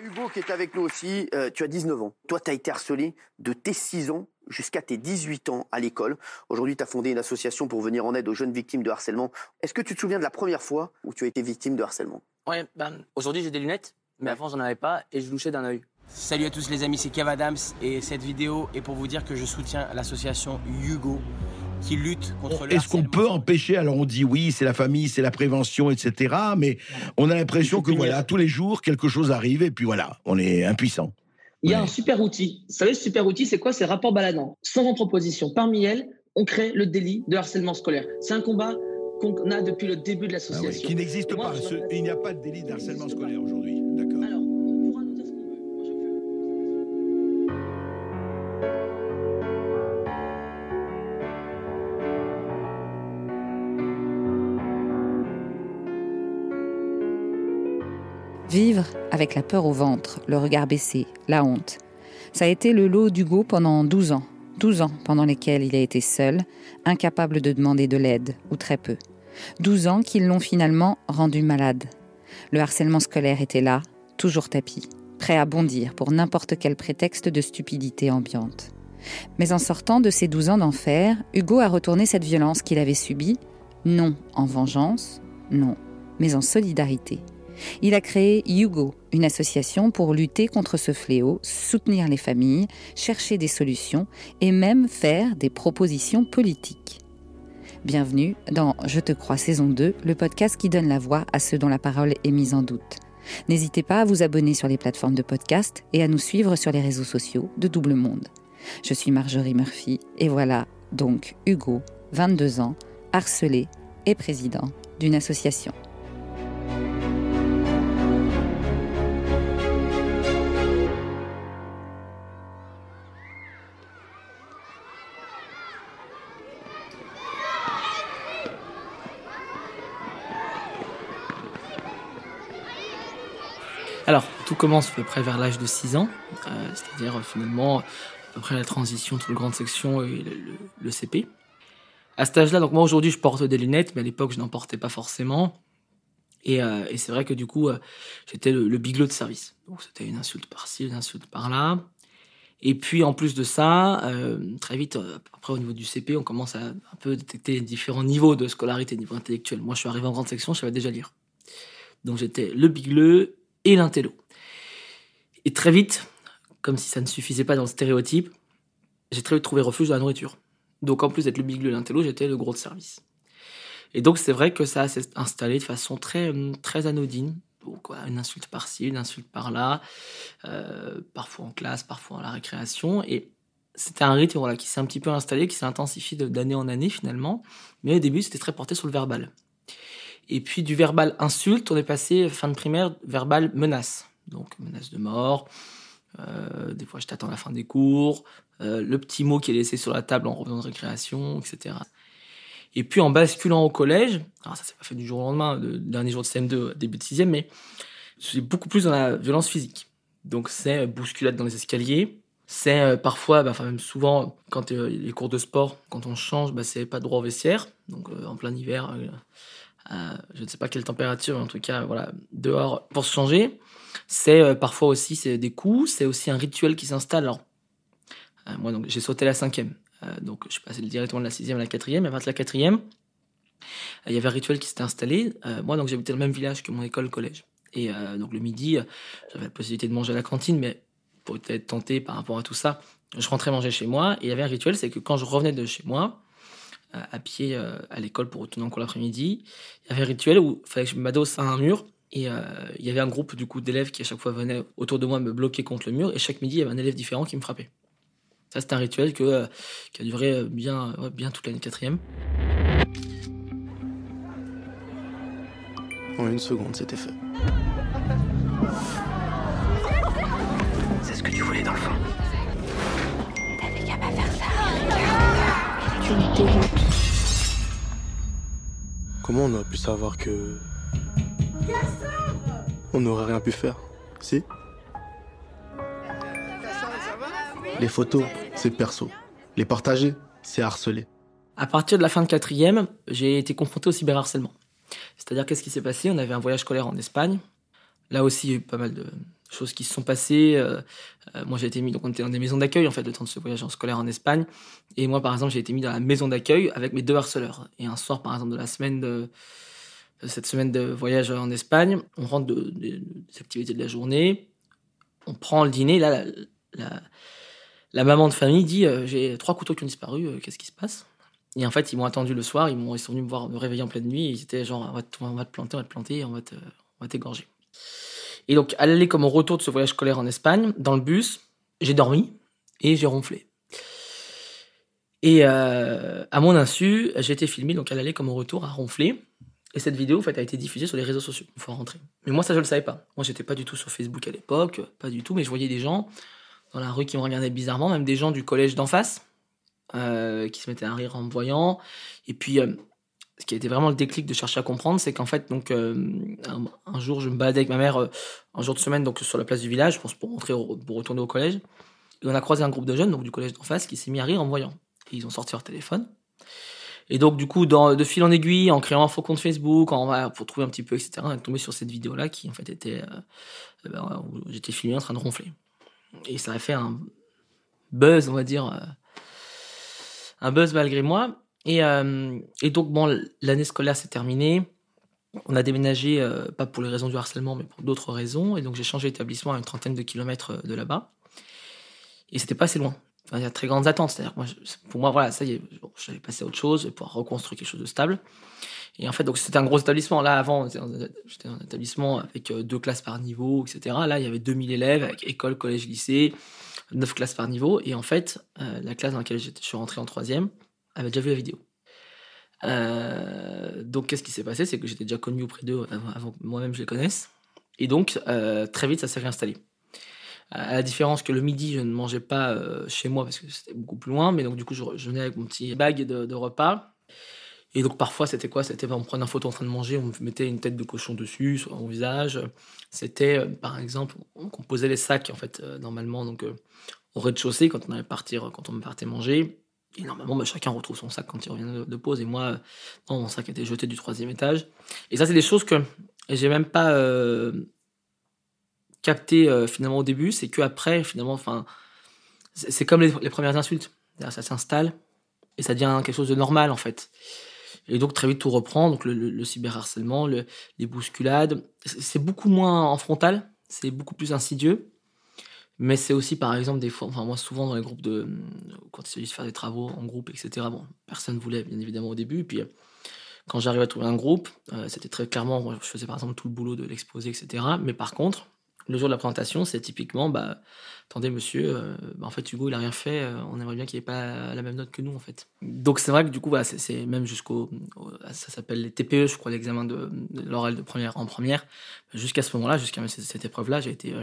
Hugo qui est avec nous aussi. Euh, tu as 19 ans. Toi, tu as été harcelé de tes 6 ans jusqu'à tes 18 ans à l'école. Aujourd'hui, tu as fondé une association pour venir en aide aux jeunes victimes de harcèlement. Est-ce que tu te souviens de la première fois où tu as été victime de harcèlement? Ouais, ben, aujourd'hui j'ai des lunettes, mais avant j'en avais pas et je louchais d'un œil. Salut à tous les amis, c'est Kev Adams et cette vidéo est pour vous dire que je soutiens l'association Hugo qui lutte contre le Est-ce qu'on peut empêcher Alors on dit oui, c'est la famille, c'est la prévention, etc. Mais on a l'impression que voilà, tous les jours quelque chose arrive et puis voilà, on est impuissant. Il y a un super outil. Vous savez, ce super outil, c'est quoi? C'est rapport baladant. Sans entreposition. Parmi elles, on crée le délit de harcèlement scolaire. C'est un combat qu'on a depuis le début de Ah l'association. qui n'existe pas. Ce- il n'y a pas de délit d'harcèlement n'existe pas. scolaire aujourd'hui. Avec la peur au ventre, le regard baissé, la honte. Ça a été le lot d'Hugo pendant 12 ans. 12 ans pendant lesquels il a été seul, incapable de demander de l'aide, ou très peu. 12 ans qui l'ont finalement rendu malade. Le harcèlement scolaire était là, toujours tapis, prêt à bondir pour n'importe quel prétexte de stupidité ambiante. Mais en sortant de ces 12 ans d'enfer, Hugo a retourné cette violence qu'il avait subie, non en vengeance, non, mais en solidarité. Il a créé Hugo, une association pour lutter contre ce fléau, soutenir les familles, chercher des solutions et même faire des propositions politiques. Bienvenue dans Je te crois saison 2, le podcast qui donne la voix à ceux dont la parole est mise en doute. N'hésitez pas à vous abonner sur les plateformes de podcast et à nous suivre sur les réseaux sociaux de Double Monde. Je suis Marjorie Murphy et voilà donc Hugo, 22 ans, harcelé et président d'une association. Tout commence à peu près vers l'âge de 6 ans, euh, c'est-à-dire euh, finalement à peu près la transition entre le grande section et le, CP. À cet âge-là, donc moi aujourd'hui je porte des lunettes, mais à l'époque je n'en portais pas forcément. Et, euh, c'est vrai que du coup j'étais le, le de service. Donc c'était une insulte par-ci, une insulte par-là. Et puis en plus de ça, très vite, après au niveau du CP, on commence à un peu détecter les différents niveaux de scolarité, niveau intellectuel. Moi je suis arrivé en grande section, je savais déjà lire. Donc j'étais le bigleux et l'intello. Et très vite, comme si ça ne suffisait pas dans le stéréotype, j'ai très vite trouvé refuge dans la nourriture. Donc en plus d'être le bigleux et l'intello, j'étais le gros de service. Et donc c'est vrai que ça s'est installé de façon très, très anodine. Une insulte par-ci, une insulte par-là, euh, parfois en classe, parfois à la récréation. Et c'était un rythme qui s'est un petit peu installé, qui s'est intensifié de- d'année en année finalement. Mais au début, c'était très porté sur le verbal. Et puis du verbal insulte, on est passé fin de primaire verbal menace. Donc menace de mort. euh, des fois, je t'attends à la fin des cours. euh, le petit mot qui est laissé sur la table en revenant de récréation, etc. Et puis en basculant au collège, alors ça s'est pas fait du jour au lendemain, le dernier jour de CM2, début de 6 mais suis beaucoup plus dans la violence physique. Donc c'est euh, bousculade dans les escaliers, c'est parfois, bah, enfin même souvent, quand les cours de sport, quand on change, bah, c'est pas droit au vestiaire, donc en plein hiver, je ne sais pas quelle température, mais en tout cas, voilà, dehors pour se changer. C'est euh, parfois aussi c'est des coups, c'est aussi un rituel qui s'installe. Alors, euh, moi, donc, j'ai sauté la cinquième. Euh, donc, je suis passé directement de la sixième à la quatrième. Et à partir de la quatrième, il y avait un rituel qui s'était installé. Moi, donc, j'habitais le même village que mon école-collège. Et euh, donc, le midi, j'avais la possibilité de manger à la cantine, mais pour être tenté par rapport à tout ça, je rentrais manger chez moi. Et il y avait un rituel, c'est que quand je revenais de chez moi, à pied à l'école pour retourner en cours l'après-midi, il y avait un rituel où il fallait que je m'adosse à un mur. Et euh, il y avait un groupe du coup d'élèves qui à chaque fois venaient autour de moi me bloquer contre le mur. Et chaque midi, il y avait un élève différent qui me frappait. Ça, c'était un rituel que, euh, qui a duré euh, bien, ouais, bien toute l'année quatrième. En une seconde, c'était fait. C'est ce que tu voulais dans le fond. Tu me dégoûtes. Comment on aurait pu savoir que. On n'aurait rien pu faire Si Les photos, c'est perso. Les partager, c'est harceler. À partir de la fin de quatrième, j'ai été confronté au cyberharcèlement. C'est-à-dire, qu'est-ce qui s'est passé? On avait un voyage scolaire en Espagne. Là aussi, il y a eu pas mal de choses qui se sont passées. Euh, euh, moi, j'ai été mis, donc on était dans des maisons d'accueil, en fait, le temps de ce voyage en scolaire en Espagne. Et moi, par exemple, j'ai été mis dans la maison d'accueil avec mes deux harceleurs. Et un soir, par exemple, de la semaine de, cette semaine de voyage en Espagne, on rentre de, des activités de la journée, on prend le dîner. Là, la, maman de famille dit euh, J'ai trois couteaux qui ont disparu, qu'est-ce qui se passe? Et en fait, ils m'ont attendu le soir, ils, sont venus me voir, me réveiller en pleine nuit. ils étaient genre On va te, on va te planter, on va te planter, on va t'égorger. Et donc, à l'aller comme au retour de ce voyage scolaire en Espagne, dans le bus, j'ai dormi et j'ai ronflé. Et euh, à mon insu, j'ai été filmé, donc à l'aller comme au retour, à ronfler. Et cette vidéo, en fait, a été diffusée sur les réseaux sociaux, une fois rentré. Mais moi, ça, je le savais pas. Moi, j'étais pas du tout sur Facebook à l'époque, pas du tout, mais je voyais des gens dans la rue qui me regardaient bizarrement, même des gens du collège d'en face, euh, qui se mettaient à rire en me voyant. Et puis, euh, ce qui a été vraiment le déclic de chercher à comprendre, c'est qu'en fait, donc, euh, un, jour, je me baladais avec ma mère un jour de semaine donc, sur la place du village pour, pour, rentrer pour retourner au collège. Et on a croisé un groupe de jeunes donc, du collège d'en face qui s'est mis à rire en voyant. Et ils ont sorti leur téléphone. Et donc, du coup, dans, de fil en aiguille, en créant un faux compte Facebook, pour trouver un petit peu, etc., on est tombé sur cette vidéo-là qui, en fait, était. Euh, ben, où j'étais filmé en train de ronfler. Et ça a fait un buzz, on va dire. un buzz malgré moi. Et, euh, et donc, bon, l'année scolaire s'est terminée. On a déménagé, euh, pas pour les raisons du harcèlement, mais pour d'autres raisons. Et donc, j'ai changé d'établissement à une trentaine de kilomètres euh, de là-bas. Et c'était pas assez loin. Il y a très grandes attentes. C'est-à-dire, pour moi, voilà, ça y est, j'avais passé à autre chose, pour pouvoir reconstruire quelque chose de stable. Et en fait, donc c'était un gros établissement. Là, avant, j'étais un établissement avec deux classes par niveau, etc. Là, il y avait 2000 élèves avec école, collège, lycée, neuf classes par niveau. Et en fait, la classe dans laquelle je suis rentré en troisième, avait déjà vu la vidéo. Euh, donc, qu'est-ce qui s'est passé? C'est que j'étais déjà connu auprès d'eux avant, que moi-même je les connaisse. Et donc, euh, très vite, ça s'est réinstallé. À la différence que le midi, je ne mangeais pas euh, chez moi parce que c'était beaucoup plus loin, mais donc du coup, je, venais avec mon petit bag de, repas. Et donc, parfois, c'était quoi? C'était on prenait une photo en train de manger, on mettait une tête de cochon dessus, sur mon visage. C'était, par exemple, on, posait les sacs, en fait, normalement, donc au rez-de-chaussée, quand on allait partir, quand on partait manger. Et normalement, bah, chacun retrouve son sac quand il revient de, pause. Et moi, non, mon sac a été jeté du troisième étage. Et ça, c'est des choses que j'ai même pas euh, capté euh, finalement au début. C'est que après, finalement, enfin, c'est comme les, premières insultes. Ça s'installe et ça devient quelque chose de normal en fait. Et donc très vite tout reprend. Donc le, le, cyberharcèlement, les bousculades, c'est beaucoup moins en frontal, c'est beaucoup plus insidieux. Mais c'est aussi, par exemple, des fois, enfin, moi, souvent dans les groupes de. Quand il s'agit de faire des travaux en groupe, etc., bon, personne ne voulait, bien évidemment, au début. Puis, quand j'arrivais à trouver un groupe, euh, c'était très clairement, moi, je faisais par exemple tout le boulot de l'exposé, etc. Mais par contre, le jour de la présentation, c'est typiquement, bah, attendez, monsieur, euh, bah, en fait, Hugo, il a rien fait, euh, on aimerait bien qu'il ait pas la même note que nous, en fait. Donc, c'est vrai que du coup, c'est même jusqu'au. Ça s'appelle les TPE, je crois, l'examen de, l'oral de première en première. Jusqu'à ce moment-là, jusqu'à cette, épreuve-là, j'ai été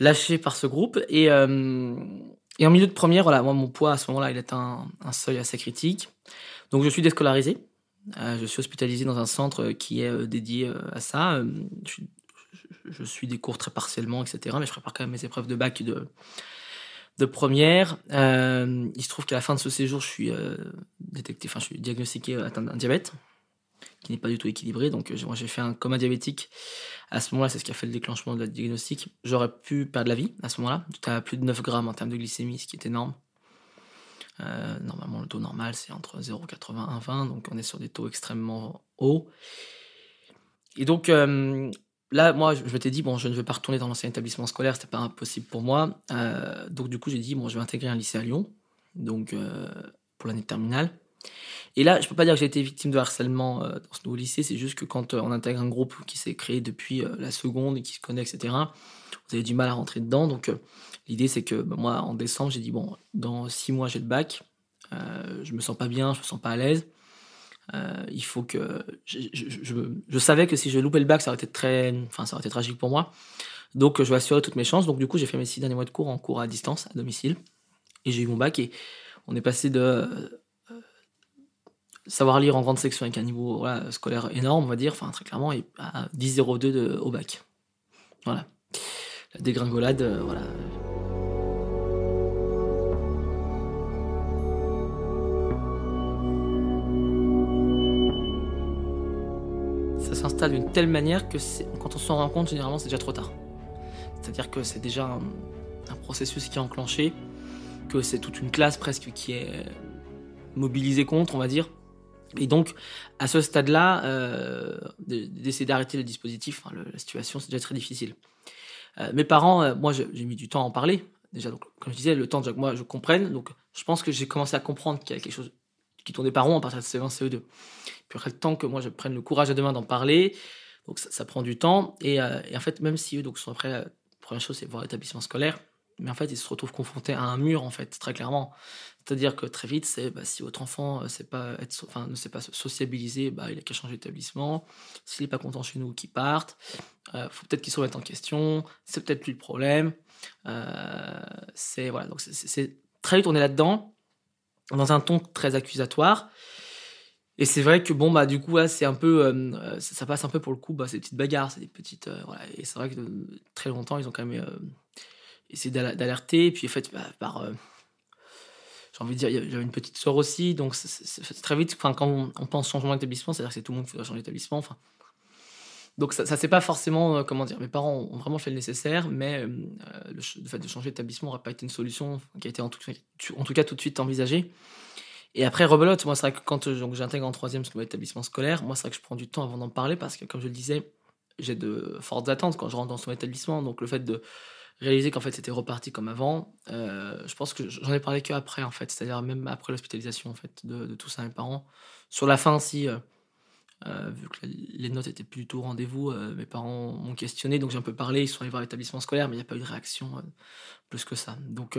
lâché par ce groupe. Et, euh, en milieu de première, voilà, moi, mon poids à ce moment-là, il est un, un seuil assez critique. Donc, je suis déscolarisé. Euh, je suis hospitalisé dans un centre qui est euh, dédié à ça. Je, je, suis des cours très partiellement, etc. Mais je prépare quand même mes épreuves de bac de, de première. il se trouve qu'à la fin de ce séjour, je suis détecté, enfin, je suis diagnostiqué atteint d'un diabète qui n'est pas du tout équilibré. Donc, moi, j'ai fait un coma diabétique à ce moment-là, c'est ce qui a fait le déclenchement de la diagnostic. J'aurais pu perdre la vie à ce moment-là. J'étais à plus de 9 grammes en termes de glycémie, ce qui est énorme. Euh, normalement, le taux normal, c'est entre 0,80 et 20, donc on est sur des taux extrêmement hauts. Et donc, euh, là, moi, je m'étais dit, bon, je ne veux pas retourner dans l'ancien établissement scolaire, c'était pas impossible pour moi. Euh, donc, du coup, j'ai dit, bon, je vais intégrer un lycée à Lyon, donc pour l'année terminale. Et là, je peux pas dire que j'ai été victime de harcèlement euh, dans ce nouveau lycée, c'est juste que quand euh, on intègre un groupe qui s'est créé depuis euh, la seconde et qui se connaît, etc., vous avez du mal à rentrer dedans. Donc, l'idée, c'est que bah, moi, en décembre, j'ai dit, bon, dans six mois, j'ai le bac, je me sens pas bien, je me sens pas à l'aise. Il faut que. Je, savais que si je loupais le bac, ça aurait été très. Enfin, ça aurait été tragique pour moi. Donc, je vais assurer toutes mes chances. Donc, du coup, j'ai fait mes six derniers mois de cours en cours à distance, à domicile. Et j'ai eu mon bac et on est passé de savoir lire en grande section avec un niveau scolaire énorme, on va dire, enfin très clairement, et à 10,02 au bac. Voilà. La dégringolade, euh, voilà. D'une telle manière que quand on s'en rend compte, généralement, c'est déjà trop tard. C'est-à-dire que c'est déjà un, processus qui est enclenché, que c'est toute une classe presque qui est mobilisée contre, on va dire. Et donc, à ce stade-là, euh, de- d'essayer d'arrêter le dispositif, le- la situation, c'est déjà très difficile. Euh, mes parents, euh, moi, j'ai j'ai mis du temps à en parler. Déjà, donc, comme je disais, le temps déjà que moi, je comprenne. Donc, je pense que j'ai commencé à comprendre qu'il y a quelque chose qui tournait par rond à partir de CE1, CE2. Puis après, le temps que moi, je prenne le courage à deux mains d'en parler, donc ça, prend du temps. Et, euh, et en fait, même si eux donc, sont après, la première chose, c'est voir l'établissement scolaire. Mais en fait, ils se retrouvent confrontés à un mur, en fait, très clairement. C'est-à-dire que très vite, c'est bah, si votre enfant euh, ne sait pas se sociabiliser, bah, il a qu'à changer d'établissement. S'il n'est pas content chez nous, qu'il parte. Euh, faut peut-être qu'il se remette en question. C'est peut-être lui le problème. Euh, c'est voilà, donc c'est très vite on est là-dedans, dans un ton très accusatoire. Et c'est vrai que bon bah du coup là c'est un peu, euh, ça, passe un peu pour le coup, bah, des petites bagarres, c'est des petites, euh, voilà. Et c'est vrai que euh, très longtemps ils ont quand même essayé d'al- d'alerter. Et puis en fait bah, par j'ai envie de dire, j'avais une petite sœur aussi, donc c'est très vite, enfin, quand on, on pense changement d'établissement, c'est-à-dire que c'est tout le monde qui doit changer d'établissement. Enfin, donc ça, ça c'est pas forcément, euh, comment dire, mes parents ont vraiment fait le nécessaire, mais euh, le, fait de changer d'établissement n'aurait pas été une solution qui a été en tout, cas tout de suite envisagée. Et après, rebelote, moi c'est vrai que quand euh, j'intègre en troisième ce nouvel établissement scolaire, moi c'est vrai que je prends du temps avant d'en parler parce que comme je le disais, j'ai de fortes attentes quand je rentre dans ce nouvel établissement, donc le fait de réaliser qu'en fait c'était reparti comme avant, je pense que j'en ai parlé qu'après en fait, c'est-à-dire même après l'hospitalisation en fait de, de tout ça mes parents. Sur la fin, si euh, vu que les notes étaient plus du tout au rendez-vous, euh, mes parents m'ont questionné, donc j'ai un peu parlé, ils sont allés voir l'établissement scolaire, mais il n'y a pas eu de réaction euh, plus que ça. Donc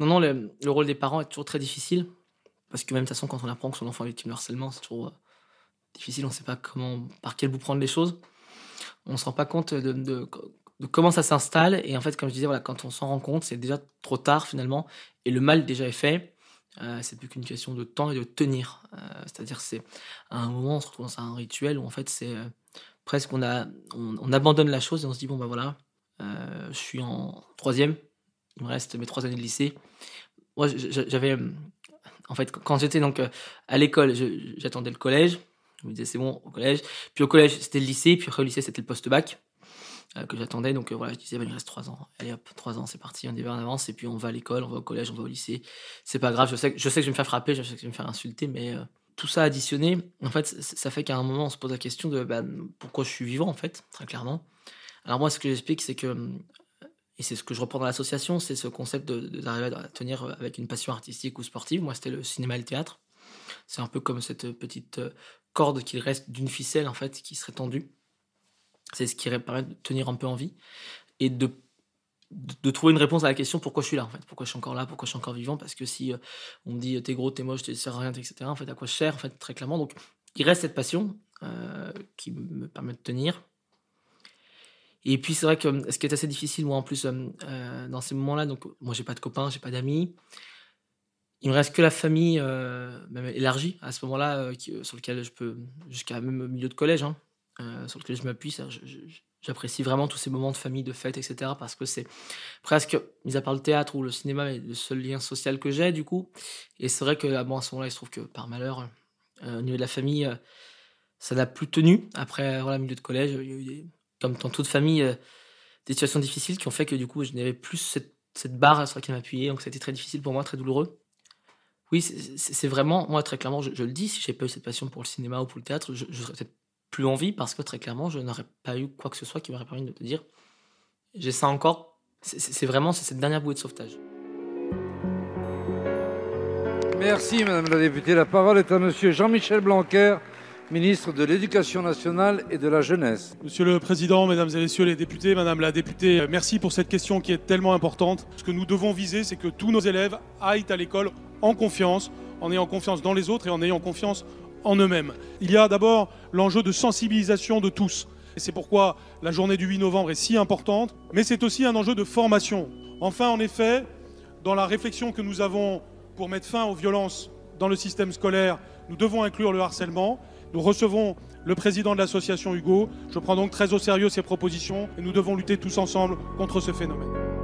non, non, le, le rôle des parents est toujours très difficile, parce que même de toute façon, quand on apprend que son enfant est victime de harcèlement, c'est toujours difficile, on ne sait pas comment, par quel bout prendre les choses. On ne se rend pas compte de comment ça s'installe, et en fait, comme je disais, voilà, quand on s'en rend compte, c'est déjà trop tard finalement, et le mal déjà est fait. Euh, c'est plus qu'une question de temps et de tenir. Euh, C'est-à-dire, c'est à un moment, on se retrouve dans un rituel où en fait, c'est euh, presque on, a, on, on abandonne la chose et on se dit bon ben voilà, je suis en troisième, il me reste mes trois années de lycée. Moi, j'avais, en fait, quand j'étais donc à l'école, j'attendais le collège. Je me disais c'est bon au collège. Puis au collège, c'était le lycée. Puis après au lycée, c'était le post-bac que j'attendais. Donc euh, voilà, je disais, bah, il reste trois ans. Allez hop, trois ans, c'est parti, on y va en avance. Et puis on va à l'école, on va au collège, on va au lycée. C'est pas grave, je sais, que- je sais que je vais me faire frapper, je sais que je vais me faire insulter, mais euh, tout ça additionné, en fait, ça fait qu'à un moment, on se pose la question de bah, pourquoi je suis vivant, en fait, très clairement. Alors moi, ce que j'explique, c'est que, euh, et c'est ce que je reprends dans l'association, c'est ce concept de- de- d'arriver à tenir avec une passion artistique ou sportive. Moi, c'était le cinéma et le théâtre. C'est un peu comme cette petite euh, corde qui reste d'une ficelle, en fait, qui serait tendue. C'est ce qui permet de tenir un peu en vie et de, de, trouver une réponse à la question pourquoi je suis là, en fait? Pourquoi je suis encore là, pourquoi je suis encore vivant? Parce que si euh, on me dit t'es gros, t'es moche, t'es sers à rien, etc., en fait, à quoi je sers, en fait, très clairement. Donc, il reste cette passion euh, qui me permet de tenir. Et puis, c'est vrai que euh, ce qui est assez difficile, moi, en plus, euh, euh, dans ces moments-là, donc, moi, j'ai pas de copains, j'ai pas d'amis. Il me reste que la famille, euh, même élargie, à ce moment-là, euh, sur lequel je peux, jusqu'à même milieu de collège, hein, euh, sur lequel je m'appuie. J'apprécie vraiment tous ces moments de famille, de fête, etc. Parce que c'est presque, mis à part le théâtre ou le cinéma, mais le seul lien social que j'ai, du coup. Et c'est vrai que ah bon, à ce moment-là, il se trouve que par malheur, euh, au niveau de la famille, euh, ça n'a plus tenu. Après, voilà, milieu de collège, il y a eu comme dans toute famille, des situations difficiles qui ont fait que du coup, je n'avais plus cette, barre sur laquelle m'appuyer. Donc, ça a été très difficile pour moi, très douloureux. Oui, c'est- vraiment, moi, très clairement, je, je le dis, si j'ai pas eu cette passion pour le cinéma ou pour le théâtre, je, je serais peut-être plus en vie parce que très clairement, je n'aurais pas eu quoi que ce soit qui m'aurait permis de te dire j'ai ça encore. C'est- vraiment c'est cette dernière bouée de sauvetage. Merci Madame la députée. La parole est à Monsieur Jean-Michel Blanquer, ministre de l'Éducation nationale et de la jeunesse. Monsieur le Président, Mesdames et Messieurs les députés, Madame la députée, euh, merci pour cette question qui est tellement importante. Ce que nous devons viser, c'est que tous nos élèves aillent à l'école en confiance, en ayant confiance dans les autres et en ayant confiance en eux-mêmes. Il y a d'abord l'enjeu de sensibilisation de tous. Et c'est pourquoi la journée du 8 novembre est si importante, mais c'est aussi un enjeu de formation. Enfin, en effet, dans la réflexion que nous avons pour mettre fin aux violences dans le système scolaire, nous devons inclure le harcèlement. Nous recevons le président de l'association Hugo. Je prends donc très au sérieux ses propositions et nous devons lutter tous ensemble contre ce phénomène.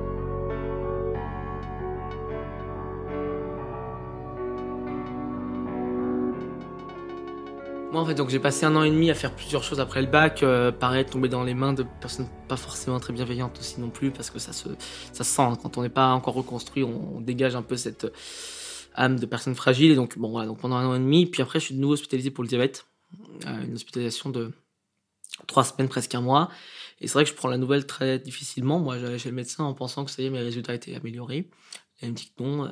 Moi, en fait, donc j'ai passé un an et demi à faire plusieurs choses après le bac. Euh, pareil, tomber dans les mains de personnes pas forcément très bienveillantes aussi non plus, parce que ça se, ça se sent. hein. Quand on n'est pas encore reconstruit, on, dégage un peu cette âme de personne fragile. Et donc, bon, voilà, donc pendant un an et demi. Puis après, je suis de nouveau hospitalisé pour le diabète. Euh, une hospitalisation de trois semaines, presque un mois. Et c'est vrai que je prends la nouvelle très difficilement. Moi, j'allais chez le médecin en pensant que ça y est, mes résultats étaient améliorés. Et il me dit que non, euh,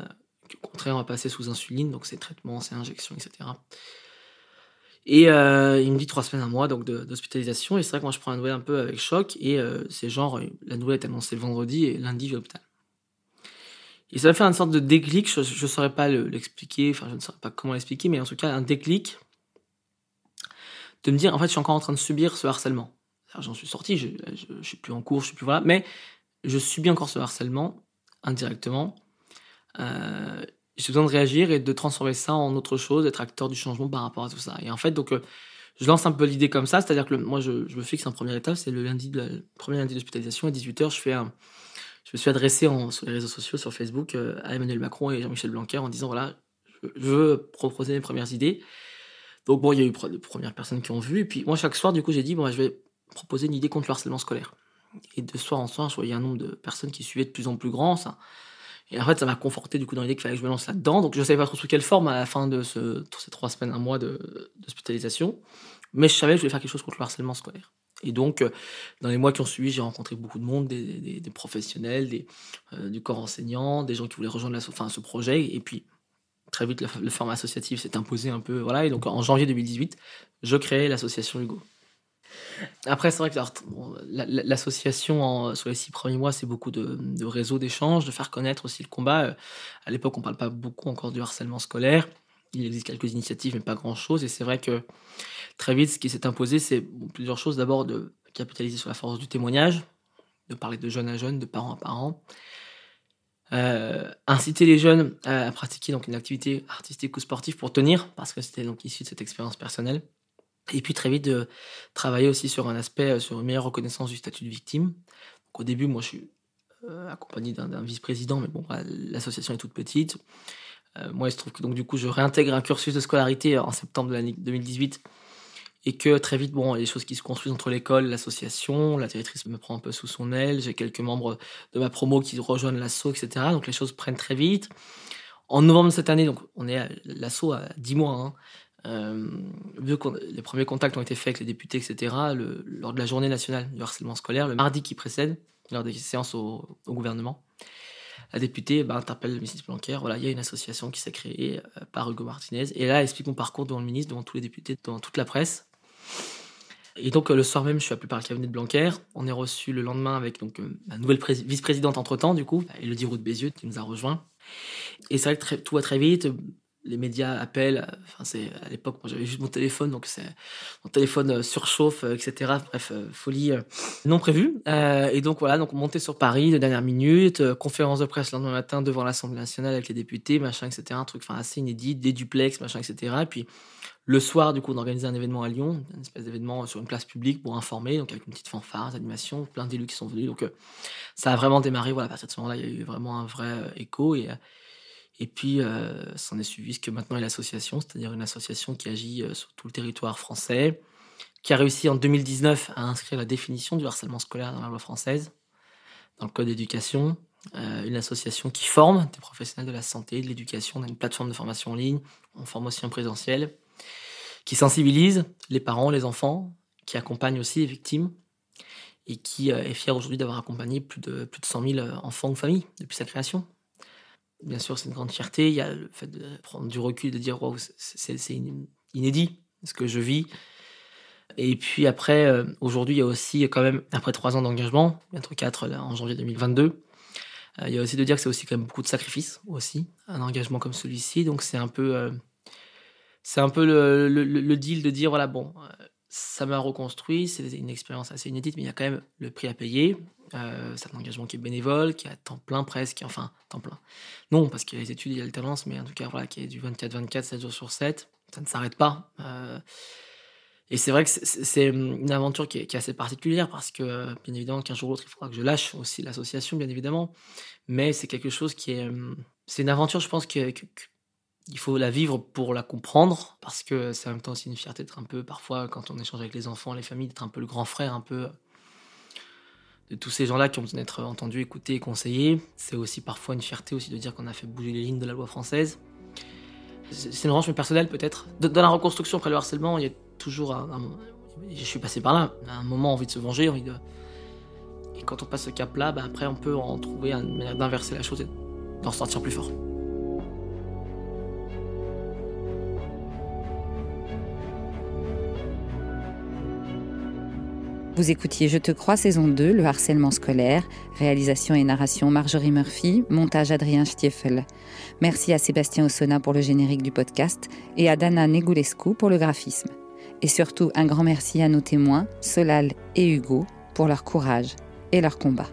qu'au contraire, on va passer sous insuline, donc c'est traitement, c'est injection, etc. Et euh, il me dit trois semaines, un mois donc d'hospitalisation. Et c'est vrai que moi, je prends la nouvelle un peu avec choc. Et euh, c'est genre, la nouvelle est annoncée le vendredi et lundi, je vais à l'hôpital. Et ça m'a fait une sorte de déclic. Je ne saurais pas le- l'expliquer, enfin, je ne saurais pas comment l'expliquer, mais en tout cas, un déclic de me dire, en fait, je suis encore en train de subir ce harcèlement. J'en suis sorti, je, je suis plus en cours, je suis plus voilà, mais je subis encore ce harcèlement indirectement. Euh, j'ai besoin de réagir et de transformer ça en autre chose, d'être acteur du changement par rapport à tout ça. Et en fait, donc, euh, je lance un peu l'idée comme ça, c'est-à-dire que moi, je, me fixe un premier étape, c'est le lundi, de premier lundi d'hospitalisation à 18h, je me suis adressé sur les réseaux sociaux, sur Facebook, euh, à Emmanuel Macron et Jean-Michel Blanquer en disant voilà, je, veux proposer mes premières idées. Donc bon, il y a eu de premières personnes qui ont vu, et puis moi chaque soir, du coup, j'ai dit bon, bah, je vais proposer une idée contre le harcèlement scolaire. Et de soir en soir, je voyais un nombre de personnes qui suivaient de plus en plus grand, ça. Et en fait, ça m'a conforté du coup dans l'idée qu'il fallait que je me lance là-dedans. Donc je savais pas trop sous quelle forme à la fin de ce, de ces trois semaines, un mois d'hospitalisation. Mais je savais que je voulais faire quelque chose contre le harcèlement scolaire. Et donc, euh, dans les mois qui ont suivi, j'ai rencontré beaucoup de monde, des, professionnels, euh, du corps enseignant, des gens qui voulaient rejoindre ce projet. Et puis, très vite, le, le format associatif s'est imposé un peu. Voilà. Et donc, en janvier 2018, je crée l'association Hugo. Après, c'est vrai que l'association, sur les six premiers mois, c'est beaucoup de, réseaux d'échanges, de faire connaître aussi le combat. Euh, À l'époque, on ne parle pas beaucoup encore du harcèlement scolaire. Il existe quelques initiatives, mais pas grand-chose. Et c'est vrai que très vite, ce qui s'est imposé, c'est plusieurs choses. D'abord, de capitaliser sur la force du témoignage, de parler de jeune à jeune, de parent à parent. Euh, inciter les jeunes à pratiquer donc une activité artistique ou sportive pour tenir, parce que c'était donc issu de cette expérience personnelle. Et puis très vite de travailler aussi sur un aspect, euh, sur une meilleure reconnaissance du statut de victime. Au début, moi, je suis euh, accompagné d'un vice-président, mais bon, voilà, l'association est toute petite. Euh, moi, il se trouve que donc du coup, je réintègre un cursus de scolarité en septembre de l'année 2018 et que très vite, bon, il y a des choses qui se construisent entre l'école, l'association, la directrice me prend un peu sous son aile, j'ai quelques membres de ma promo qui rejoignent l'asso, etc. Donc les choses prennent très vite. En novembre de cette année, donc on est l'asso à 10 mois, hein, euh, les premiers contacts ont été faits avec les députés, etc., lors de la journée nationale du harcèlement scolaire, le mardi qui précède, lors des séances au, gouvernement, la députée bah, interpelle le ministre Blanquer. Voilà, il y a une association qui s'est créée euh, par Hugo Martinez. Et là, elle explique mon parcours devant le ministre, devant tous les députés, devant toute la presse. Et donc, euh, le soir même, je suis appelé par le cabinet de Blanquer. On est reçu le lendemain avec donc, la nouvelle pré- vice-présidente entre-temps, du coup, Elodie Roux de Bézieux, qui nous a rejoints. Et c'est vrai que tout va très vite. Les médias appellent. Enfin, c'est à l'époque, moi, j'avais juste mon téléphone, donc c'est mon téléphone euh, surchauffe, euh, etc. Bref, euh, folie non prévue. Et donc voilà, donc monter sur Paris de dernière minute, conférence de presse le lendemain matin devant l'Assemblée nationale avec les députés, machin, etc. Un truc, enfin assez inédit, des duplex, machin, etc. Et puis le soir, du coup, on organisait un événement à Lyon, une espèce d'événement sur une place publique pour informer, donc avec une petite fanfare, animation, plein d'élus qui sont venus. Donc ça a vraiment démarré. Voilà, à partir de ce moment-là, il y a eu vraiment un vrai écho et et puis, euh, s'en est suivi ce que maintenant est l'association, c'est-à-dire une association qui agit euh, sur tout le territoire français, qui a réussi en 2019 à inscrire la définition du harcèlement scolaire dans la loi française, dans le code d'éducation. Euh, une association qui forme des professionnels de la santé, de l'éducation, on a une plateforme de formation en ligne, on forme aussi en présentiel, qui sensibilise les parents, les enfants, qui accompagne aussi les victimes et qui euh, est fier aujourd'hui d'avoir accompagné plus de, plus de 100 000 enfants ou familles depuis sa création. Bien sûr, c'est une grande fierté. Il y a le fait de prendre du recul, de dire waouh, c'est- c'est c'est in- inédit ce que je vis. Et puis après, euh, aujourd'hui, il y a aussi quand même, après trois ans d'engagement, bientôt quatre là, en janvier 2022, euh, il y a aussi de dire que c'est aussi quand même beaucoup de sacrifices aussi, un engagement comme celui-ci. Donc c'est un peu, euh, c'est un peu le, le- deal de dire voilà bon, ça m'a reconstruit, c'est une expérience assez inédite, mais il y a quand même le prix à payer. Euh, c'est un engagement qui est bénévole, qui est à temps plein presque, enfin temps plein. Non, parce qu'il y a les études et l'alternance, mais en tout cas voilà, qui est du 24-24, 7 jours sur 7, ça ne s'arrête pas. Euh, et c'est vrai que c'est- une aventure qui est, assez particulière parce que, bien évidemment, qu'un jour ou l'autre, il faudra que je lâche aussi l'association, bien évidemment. Mais c'est quelque chose qui est. C'est une aventure, je pense, que- que- il faut la vivre pour la comprendre, parce que c'est en même temps aussi une fierté d'être un peu, parfois, quand on échange avec les enfants, les familles, d'être un peu le grand frère, un peu de tous ces gens-là qui ont besoin d'être entendus, écoutés conseillés. C'est aussi parfois une fierté aussi de dire qu'on a fait bouger les lignes de la loi française. C'est une revanche personnelle peut-être. Dans la reconstruction après le harcèlement, il y a toujours un, je suis passé par là, un moment envie de se venger, envie de. Et quand on passe ce cap-là, bah, après on peut en trouver une manière d'inverser la chose et d'en sortir plus fort. Vous écoutiez Je te crois saison 2, le harcèlement scolaire, réalisation et narration Marjorie Murphy, montage Adrien Stiefel. Merci à Sébastien Ossona pour le générique du podcast et à Dana Negulescu pour le graphisme. Et surtout un grand merci à nos témoins, Solal et Hugo, pour leur courage et leur combat.